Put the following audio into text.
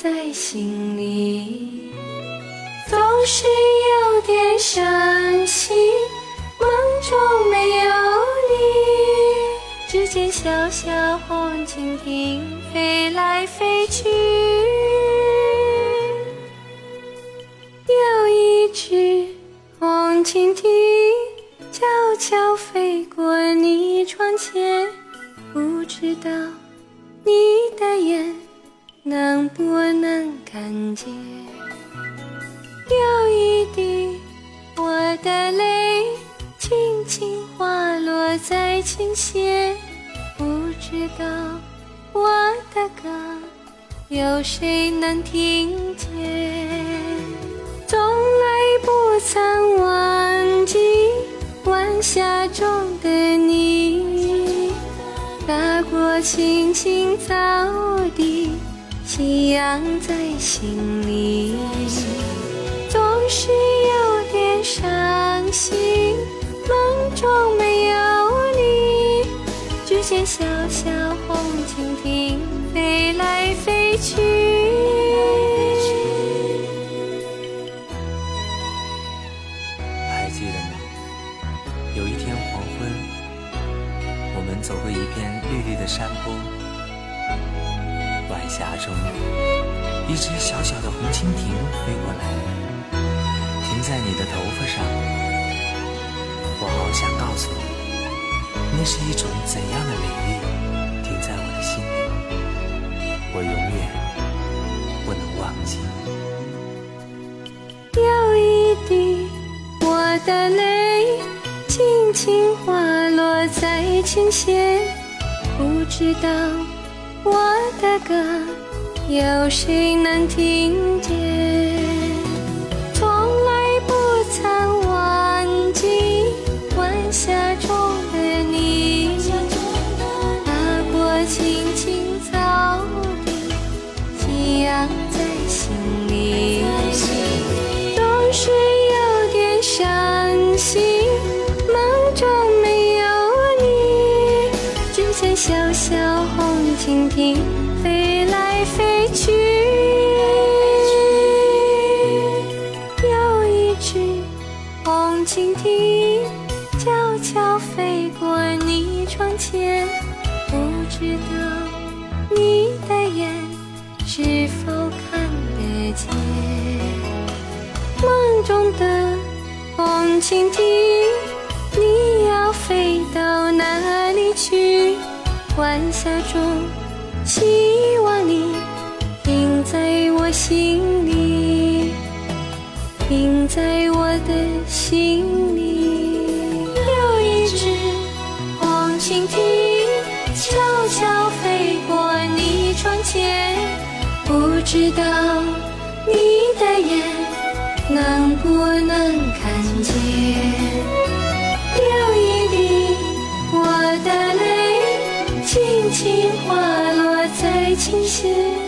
在心里，总是有点伤心。梦中没有你，只见小小红蜻蜓飞来飞去。有一只红蜻蜓悄悄飞过你窗前，不知道你的眼能不能看见？有一滴我的泪轻轻滑落在琴弦，不知道我的歌有谁能听见？从来不曾忘记晚霞中的你，踏过青青草地，夕阳在心里，总是有点伤心。梦中没有你，只见小小红蜻蜓飞来飞去。还记得吗？有一天黄昏，我们走过一片绿绿的山坡，晚霞中，一只小小的红蜻蜓飞过来，停在你的头发上。我好想告诉你，那是一种怎样的美丽，停在我的心里，我永远不能忘记。有一滴我的泪，轻轻滑落在琴弦，不知道我的歌有谁能听见？从来不曾忘记晚霞中的你，踏过青青草地，夕阳在心里。总是有点伤心，蜻蜓飞来飞去。有一只红蜻蜓悄悄飞过你窗前，不知道你的眼是否看得见。梦中的红蜻蜓，你要飞到哪里去？晚霞中，希望你停在我心里，停在我的心里。有一只红蜻蜓，悄悄飞过你窗前，不知道你的眼。能不能看见？情花落在琴弦。